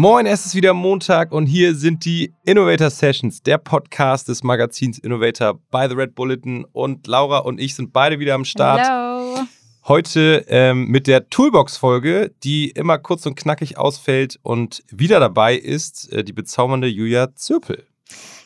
Moin, es ist wieder Montag und hier sind die Innovator Sessions, der Podcast des Magazins Innovator by The Red Bulletin. Und Laura und ich sind beide wieder am Start. Hallo. Heute ähm, mit der Toolbox-Folge, die immer kurz und knackig ausfällt. Und wieder dabei ist äh, die bezaubernde Julia Zürpel.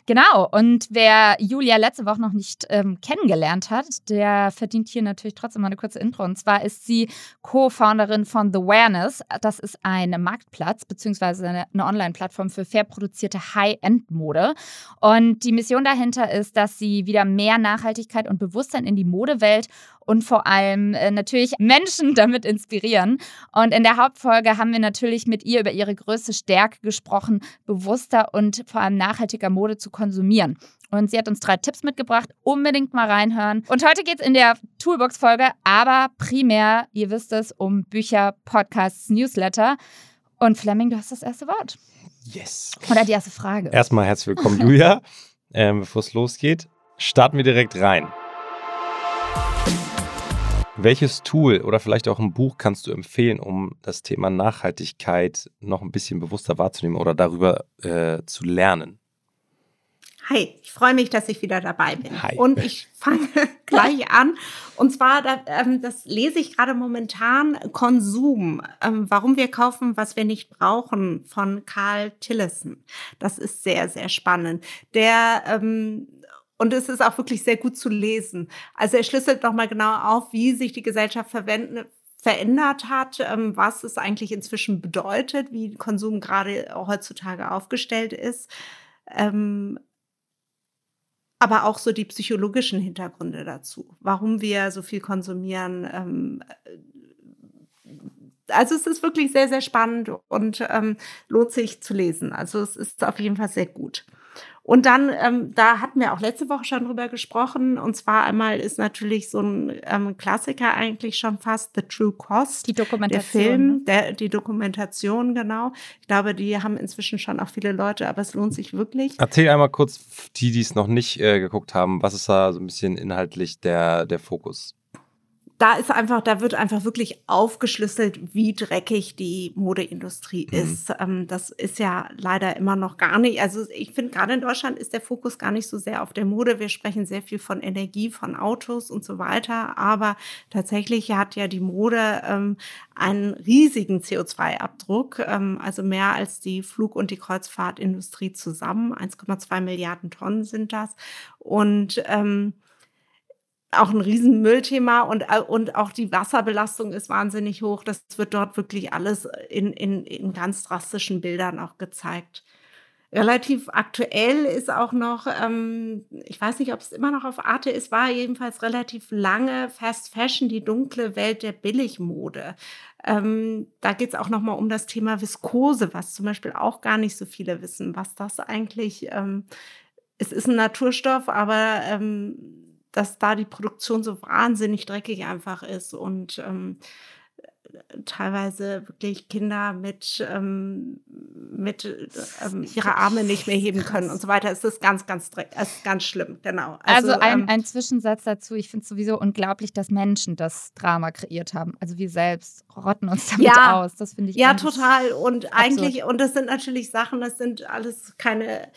Genau, und wer Julia letzte Woche noch nicht ähm, kennengelernt hat, der verdient hier natürlich trotzdem mal eine kurze Intro. Und zwar ist sie Co-Founderin von The Awareness. Das ist ein Marktplatz beziehungsweise eine, eine Online-Plattform für fair produzierte High-End-Mode. Und die Mission dahinter ist, dass sie wieder mehr Nachhaltigkeit und Bewusstsein in die Modewelt und vor allem äh, natürlich Menschen damit inspirieren. Und in der Hauptfolge haben wir natürlich mit ihr über ihre größte Stärke gesprochen, bewusster und vor allem nachhaltiger Mode zu konsumieren. Und sie hat uns drei Tipps mitgebracht. Unbedingt mal reinhören. Und heute geht es in der Toolbox-Folge aber primär, ihr wisst es, um Bücher, Podcasts, Newsletter. Und Fleming, du hast das erste Wort. Yes. Oder die erste Frage. Erstmal herzlich willkommen, Julia. ähm, Bevor es losgeht, starten wir direkt rein. Welches Tool oder vielleicht auch ein Buch kannst du empfehlen, um das Thema Nachhaltigkeit noch ein bisschen bewusster wahrzunehmen oder darüber äh, zu lernen? Hi, ich freue mich, dass ich wieder dabei bin. Hi. Und ich fange gleich an. Und zwar, ähm, das lese ich gerade momentan, Konsum. Ähm, warum wir kaufen, was wir nicht brauchen, von Carl Tillison. Das ist sehr, sehr spannend. Der ähm, und es ist auch wirklich sehr gut zu lesen. Also er schlüsselt nochmal genau auf, wie sich die Gesellschaft verwenden, verändert hat, ähm, was es eigentlich inzwischen bedeutet, wie Konsum gerade heutzutage aufgestellt ist. Ähm, aber auch so die psychologischen Hintergründe dazu, warum wir so viel konsumieren. Ähm, also es ist wirklich sehr, sehr spannend und lohnt sich zu lesen. Also es ist auf jeden Fall sehr gut. Und dann, ähm, da hatten wir auch letzte Woche schon drüber gesprochen. Und zwar einmal ist natürlich so ein ähm, Klassiker eigentlich schon fast The True Cost. Die Dokumentation. Der Film, ne? der, die Dokumentation, genau. Ich glaube, die haben inzwischen schon auch viele Leute, aber es lohnt sich wirklich. Erzähl einmal kurz, die, die es noch nicht äh, geguckt haben, was ist da so ein bisschen inhaltlich der, der Fokus? Da ist einfach, da wird einfach wirklich aufgeschlüsselt, wie dreckig die Modeindustrie Mhm. ist. Ähm, das ist ja leider immer noch gar nicht. Also ich finde, gerade in Deutschland ist der Fokus gar nicht so sehr auf der Mode. Wir sprechen sehr viel von Energie, von Autos und so weiter. Aber tatsächlich hat ja die Mode ähm, einen riesigen CO2-Abdruck, ähm, also mehr als die Flug- und die Kreuzfahrtindustrie zusammen. 1,2 Milliarden Tonnen sind das. Und ähm, auch ein Riesenmüllthema und, äh, und auch die Wasserbelastung ist wahnsinnig hoch. Das wird dort wirklich alles in, in, in ganz drastischen Bildern auch gezeigt. Relativ aktuell ist auch noch, ähm, ich weiß nicht, ob es immer noch auf Arte ist, war jedenfalls relativ lange Fast Fashion, die dunkle Welt der Billigmode. Ähm, da geht es auch noch mal um das Thema Viskose, was zum Beispiel auch gar nicht so viele wissen, was das eigentlich, ähm, es ist ein Naturstoff, aber ähm, dass da die Produktion so wahnsinnig dreckig einfach ist und ähm, teilweise wirklich Kinder mit, ähm, mit ähm, ihre Arme nicht mehr heben können und so weiter. Es ist ganz, ganz es ist ganz schlimm, genau. Also, ein, ähm, ein Zwischensatz dazu. Ich finde es sowieso unglaublich, dass Menschen das Drama kreiert haben. Also wir selbst rotten uns damit Ja. aus. Das finde ich Ja, total. Und eigentlich, und das sind natürlich Sachen, das sind alles keine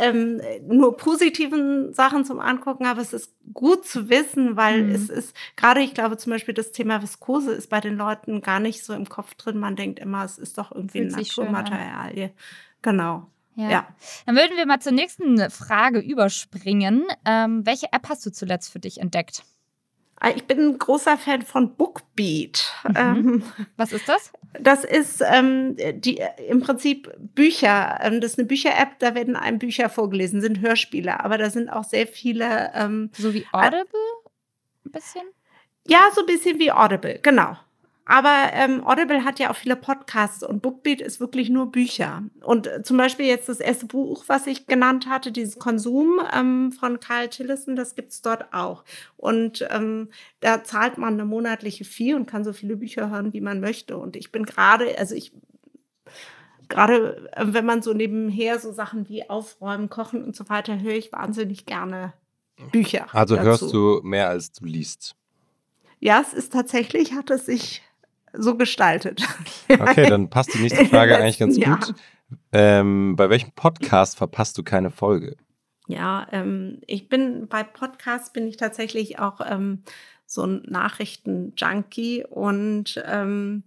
ähm, nur positiven Sachen zum Angucken, aber es ist gut zu wissen, weil Mhm. es ist, gerade ich glaube zum Beispiel das Thema Viskose ist bei den Leuten gar nicht so im Kopf drin. Man denkt immer, es ist doch irgendwie Fühlt ein. Naturmaterial. Genau. Ja. Ja. Dann würden wir mal zur nächsten Frage überspringen. Ähm, welche App hast du zuletzt für dich entdeckt? Ah, Ich bin ein großer Fan von Bookbeat. Mhm. Ähm, Was ist das? Das ist ähm, die im Prinzip Bücher. Ähm, das ist eine Bücher-App, da werden einem Bücher vorgelesen, sind Hörspiele, aber da sind auch sehr viele, ähm, So wie Audible? Ein bisschen? ja, so ein bisschen wie Audible, genau. Aber ähm, Audible hat ja auch viele Podcasts und Bookbeat ist wirklich nur Bücher. Und äh, zum Beispiel jetzt das erste Buch, was ich genannt hatte, dieses Konsum ähm, von Carl Tillison, das gibt's dort auch. Und ähm, da zahlt man eine monatliche Fee und kann so viele Bücher hören, wie man möchte. Und ich bin gerade, also ich gerade äh, wenn man so nebenher so Sachen wie Aufräumen, Kochen und so weiter, höre ich wahnsinnig gerne Bücher. Also dazu. hörst du mehr als du liest. Ja, es ist tatsächlich, hat es sich so gestaltet. Okay, dann passt die nächste Frage eigentlich ganz letzten gut. Ähm, bei welchem Podcast verpasst du keine Folge? Ja, ähm, ich bin bei Podcasts bin ich tatsächlich auch ähm, so ein Nachrichten-Junkie und ähm,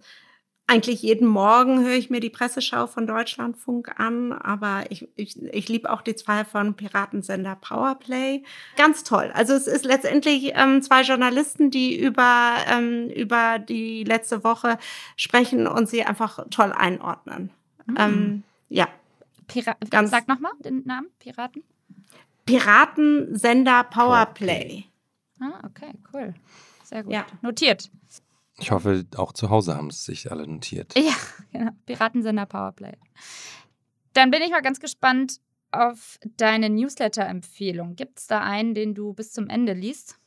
eigentlich jeden Morgen höre ich mir die Presseschau von Deutschlandfunk an, aber ich, ich, ich liebe auch die zwei von Piratensender Powerplay. Ganz toll. Also es ist letztendlich ähm, zwei Journalisten, die über, ähm, über die letzte Woche sprechen und sie einfach toll einordnen. Mhm. Ähm, ja. Pira Ganz Sag nochmal den Namen, Piraten. Piratensender Powerplay. Ah, okay, cool. Sehr gut. Ja. Notiert. Ich hoffe, auch zu Hause haben es sich alle notiert. Ja, genau. Piratensender Powerplay. Dann bin ich mal ganz gespannt auf deine Newsletter-Empfehlung. Gibt es da einen, den du bis zum Ende liest?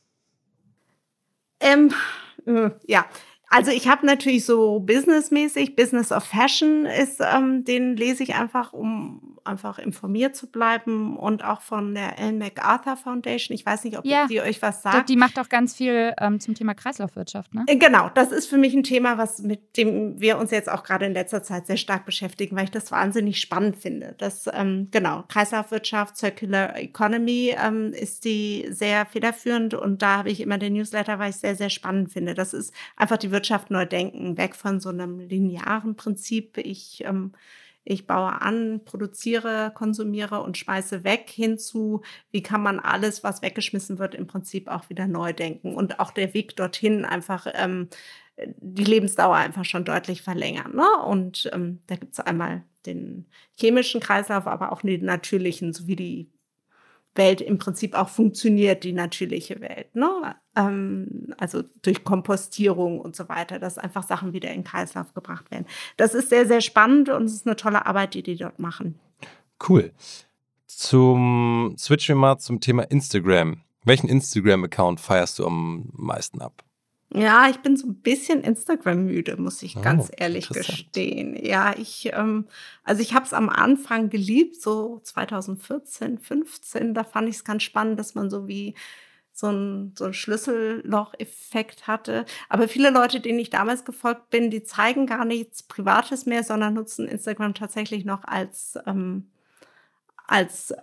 Ähm, äh, ja, also ich habe natürlich so businessmäßig, Business of Fashion ist, ähm, den lese ich einfach, um einfach informiert zu bleiben und auch von der Ellen MacArthur Foundation. Ich weiß nicht, ob ja, die euch was sagt. Die macht auch ganz viel ähm, zum Thema Kreislaufwirtschaft, ne? Äh, genau, das ist für mich ein Thema, was mit dem wir uns jetzt auch gerade in letzter Zeit sehr stark beschäftigen, weil ich das wahnsinnig spannend finde. Das ähm, genau Kreislaufwirtschaft, Circular Economy ähm, ist die sehr federführend und da habe ich immer den Newsletter, weil ich sehr sehr spannend finde. Das ist einfach die Wirtschaft neu denken, weg von so einem linearen Prinzip. Ich ähm, ich baue an, produziere, konsumiere und schmeiße weg hinzu, wie kann man alles, was weggeschmissen wird, im Prinzip auch wieder neu denken und auch der Weg dorthin einfach ähm, die Lebensdauer einfach schon deutlich verlängern. Ne? Und ähm, da gibt es einmal den chemischen Kreislauf, aber auch den natürlichen, sowie die Welt im Prinzip auch funktioniert, die natürliche Welt. Ne? Ähm, also durch Kompostierung und so weiter, dass einfach Sachen wieder in Kreislauf gebracht werden. Das ist sehr, sehr spannend und es ist eine tolle Arbeit, die die dort machen. Cool. Zum switchen wir mal zum Thema Instagram. Welchen Instagram-Account feierst du am meisten ab? Ja, ich bin so ein bisschen Instagram-müde, muss ich oh, ganz ehrlich gestehen. Ja, ich, ähm, also ich habe es am Anfang geliebt, so 2014, 15, da fand ich es ganz spannend, dass man so wie so ein, so ein Schlüsselloch-Effekt hatte. Aber viele Leute, denen ich damals gefolgt bin, die zeigen gar nichts Privates mehr, sondern nutzen Instagram tatsächlich noch als, ähm, als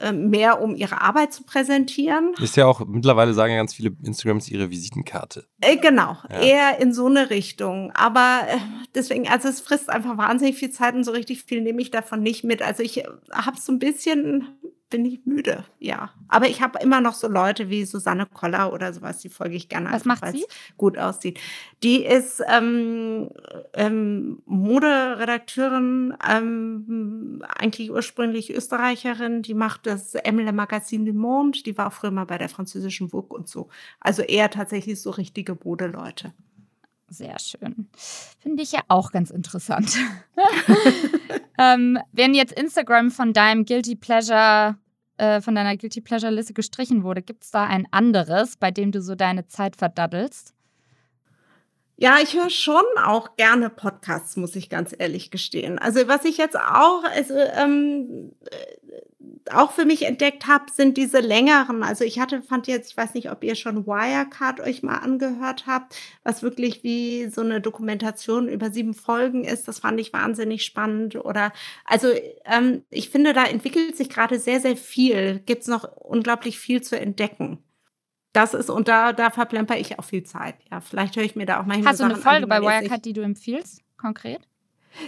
äh, mehr, um ihre Arbeit zu präsentieren. Ist ja auch, mittlerweile sagen ja ganz viele Instagrams ihre Visitenkarte. Äh, genau, ja. eher in so eine Richtung. Aber äh, deswegen, also es frisst einfach wahnsinnig viel Zeit und so richtig viel nehme ich davon nicht mit. Also ich äh, habe so ein bisschen bin ich müde, ja. Aber ich habe immer noch so Leute wie Susanne Koller oder sowas, die folge ich gerne. Was macht sie? Gut aussieht. Die ist ähm, ähm, Moderedakteurin, ähm, eigentlich ursprünglich Österreicherin. Die macht das Emile Magazine du Monde. Die war früher mal bei der französischen Vogue und so. Also eher tatsächlich so richtige Modeleute. Sehr schön. Finde ich ja auch ganz interessant. ähm, wenn jetzt Instagram von deinem Guilty Pleasure, äh, von deiner Guilty Pleasure Liste gestrichen wurde, gibt es da ein anderes, bei dem du so deine Zeit verdaddelst? Ja, ich höre schon auch gerne Podcasts, muss ich ganz ehrlich gestehen. Also was ich jetzt auch, also ähm, auch für mich entdeckt habe, sind diese längeren. Also ich hatte, fand jetzt, ich weiß nicht, ob ihr schon Wirecard euch mal angehört habt, was wirklich wie so eine Dokumentation über sieben Folgen ist. Das fand ich wahnsinnig spannend. Oder also ähm, ich finde, da entwickelt sich gerade sehr, sehr viel. Gibt es noch unglaublich viel zu entdecken. Das ist, und da, da verplemper ich auch viel Zeit. Ja, vielleicht höre ich mir da auch manchmal. Hast du eine Folge an, bei Wirecard, die du empfiehlst, konkret?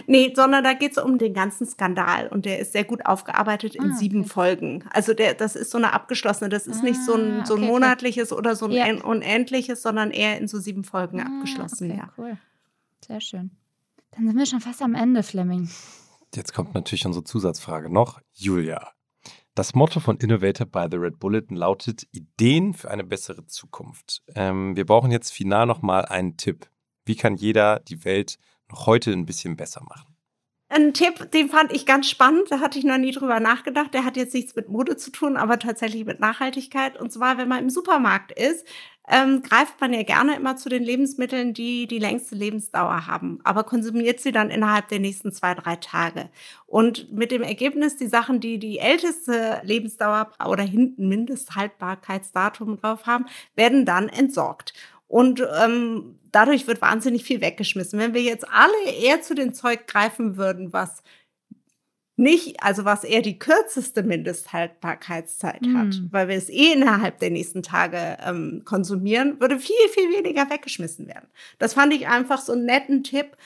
Nee, sondern da geht es um den ganzen Skandal und der ist sehr gut aufgearbeitet in ah, okay. sieben Folgen. Also der, das ist so eine abgeschlossene, das ist ah, nicht so ein, ah, so ein okay, monatliches okay. oder so ein ja. unendliches, sondern eher in so sieben Folgen ah, abgeschlossen. ja. Cool. Sehr schön. Dann sind wir schon fast am Ende, Fleming. Jetzt kommt natürlich unsere Zusatzfrage noch. Julia, das Motto von Innovator by the Red Bulletin lautet Ideen für eine bessere Zukunft. Ähm, wir brauchen jetzt final nochmal einen Tipp. Wie kann jeder die Welt noch heute ein bisschen besser machen? Ein Tipp, den fand ich ganz spannend, da hatte ich noch nie drüber nachgedacht. Der hat jetzt nichts mit Mode zu tun, aber tatsächlich mit Nachhaltigkeit. Und zwar, wenn man im Supermarkt ist, ähm, greift man ja gerne immer zu den Lebensmitteln, die die längste Lebensdauer haben, aber konsumiert sie dann innerhalb der nächsten zwei, drei Tage. Und mit dem Ergebnis, die Sachen, die die älteste Lebensdauer oder hinten Mindesthaltbarkeitsdatum drauf haben, werden dann entsorgt. Und ähm, dadurch wird wahnsinnig viel weggeschmissen. Wenn wir jetzt alle eher zu dem Zeug greifen würden, was nicht, also was eher die kürzeste Mindesthaltbarkeitszeit Mm. hat, weil wir es eh innerhalb der nächsten Tage ähm, konsumieren, würde viel, viel weniger weggeschmissen werden. Das fand ich einfach so einen netten Tipp,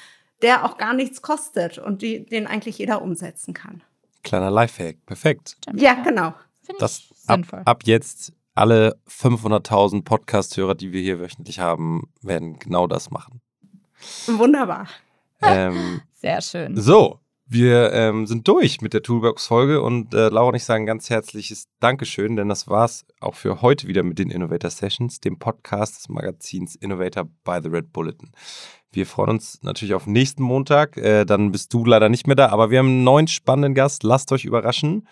der auch gar nichts kostet und die, den eigentlich jeder umsetzen kann. Kleiner Lifehack, perfekt. Ja, genau. Finde Das ab, ab jetzt alle 500.000 Podcast-Hörer, die wir hier wöchentlich haben, werden genau das machen. Wunderbar. ähm, Sehr schön. so, wir ähm, sind durch mit der Toolbox-Folge und äh, Laura und ich sagen ganz herzliches Dankeschön, denn das war's auch für heute wieder mit den Innovator Sessions, dem Podcast des Magazins Innovator by the Red Bulletin. Wir freuen uns natürlich auf nächsten Montag. Äh, dann bist du leider nicht mehr da, aber wir haben einen neuen spannenden Gast. Lasst euch überraschen.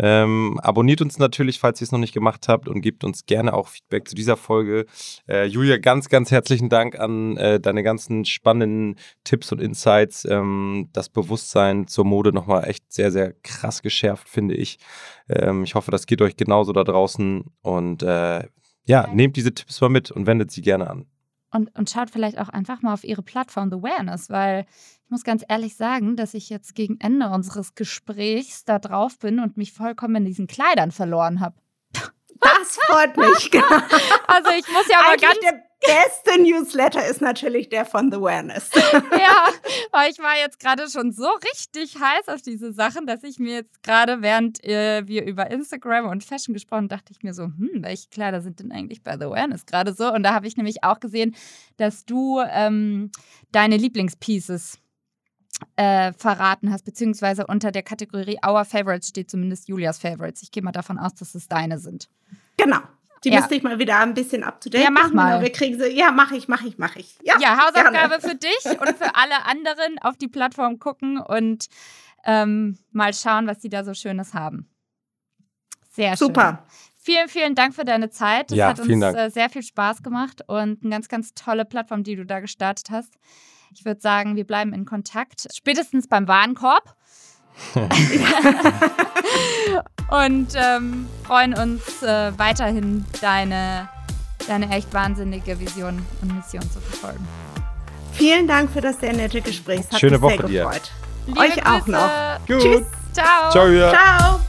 Ähm, abonniert uns natürlich, falls ihr es noch nicht gemacht habt und gebt uns gerne auch Feedback zu dieser Folge. Äh, Julia, ganz, ganz herzlichen Dank an äh, deine ganzen spannenden Tipps und Insights. Ähm, das Bewusstsein zur Mode nochmal echt sehr, sehr krass geschärft, finde ich. Ähm, ich hoffe, das geht euch genauso da draußen und äh, ja, nehmt diese Tipps mal mit und wendet sie gerne an. Und, und schaut vielleicht auch einfach mal auf ihre Plattform The Awareness, weil ich muss ganz ehrlich sagen, dass ich jetzt gegen Ende unseres Gesprächs da drauf bin und mich vollkommen in diesen Kleidern verloren habe. Das freut mich. Also ich muss ja aber Eigentlich ganz beste Newsletter ist natürlich der von The Awareness. Ja, weil ich war jetzt gerade schon so richtig heiß auf diese Sachen, dass ich mir jetzt gerade, während äh, wir über Instagram und Fashion gesprochen haben, dachte ich mir so, hm, welche Kleider sind denn eigentlich bei The Awareness gerade so? Und da habe ich nämlich auch gesehen, dass du ähm, deine Lieblingspieces äh, verraten hast, beziehungsweise unter der Kategorie Our Favorites steht zumindest Julias Favorites. Ich gehe mal davon aus, dass es deine sind. Genau. Die Ja. müsste ich mal wieder ein bisschen up to date Ja, mach machen. mal. aber Wir kriegen sie. Ja, mache ich, mache ich, mache ich. Ja, Ja, Hausaufgabe gerne. für dich und für alle anderen auf die Plattform gucken und ähm, mal schauen, was die da so Schönes haben. Sehr schön. Super. Vielen, vielen Dank für deine Zeit. Das Ja, hat uns vielen Dank. äh, sehr viel Spaß gemacht und eine ganz, ganz tolle Plattform, die du da gestartet hast. Ich würde sagen, wir bleiben in Kontakt. Spätestens beim Warenkorb. und ähm, freuen uns äh, weiterhin, deine, deine echt wahnsinnige Vision und Mission zu verfolgen. Vielen Dank für das sehr nette Gespräch. Es hat Schöne mich sehr Woche dir. gefreut. Liebe Euch auch Grüße. noch. Gut. Tschüss. Ciao. Ciao, Julia. Ciao.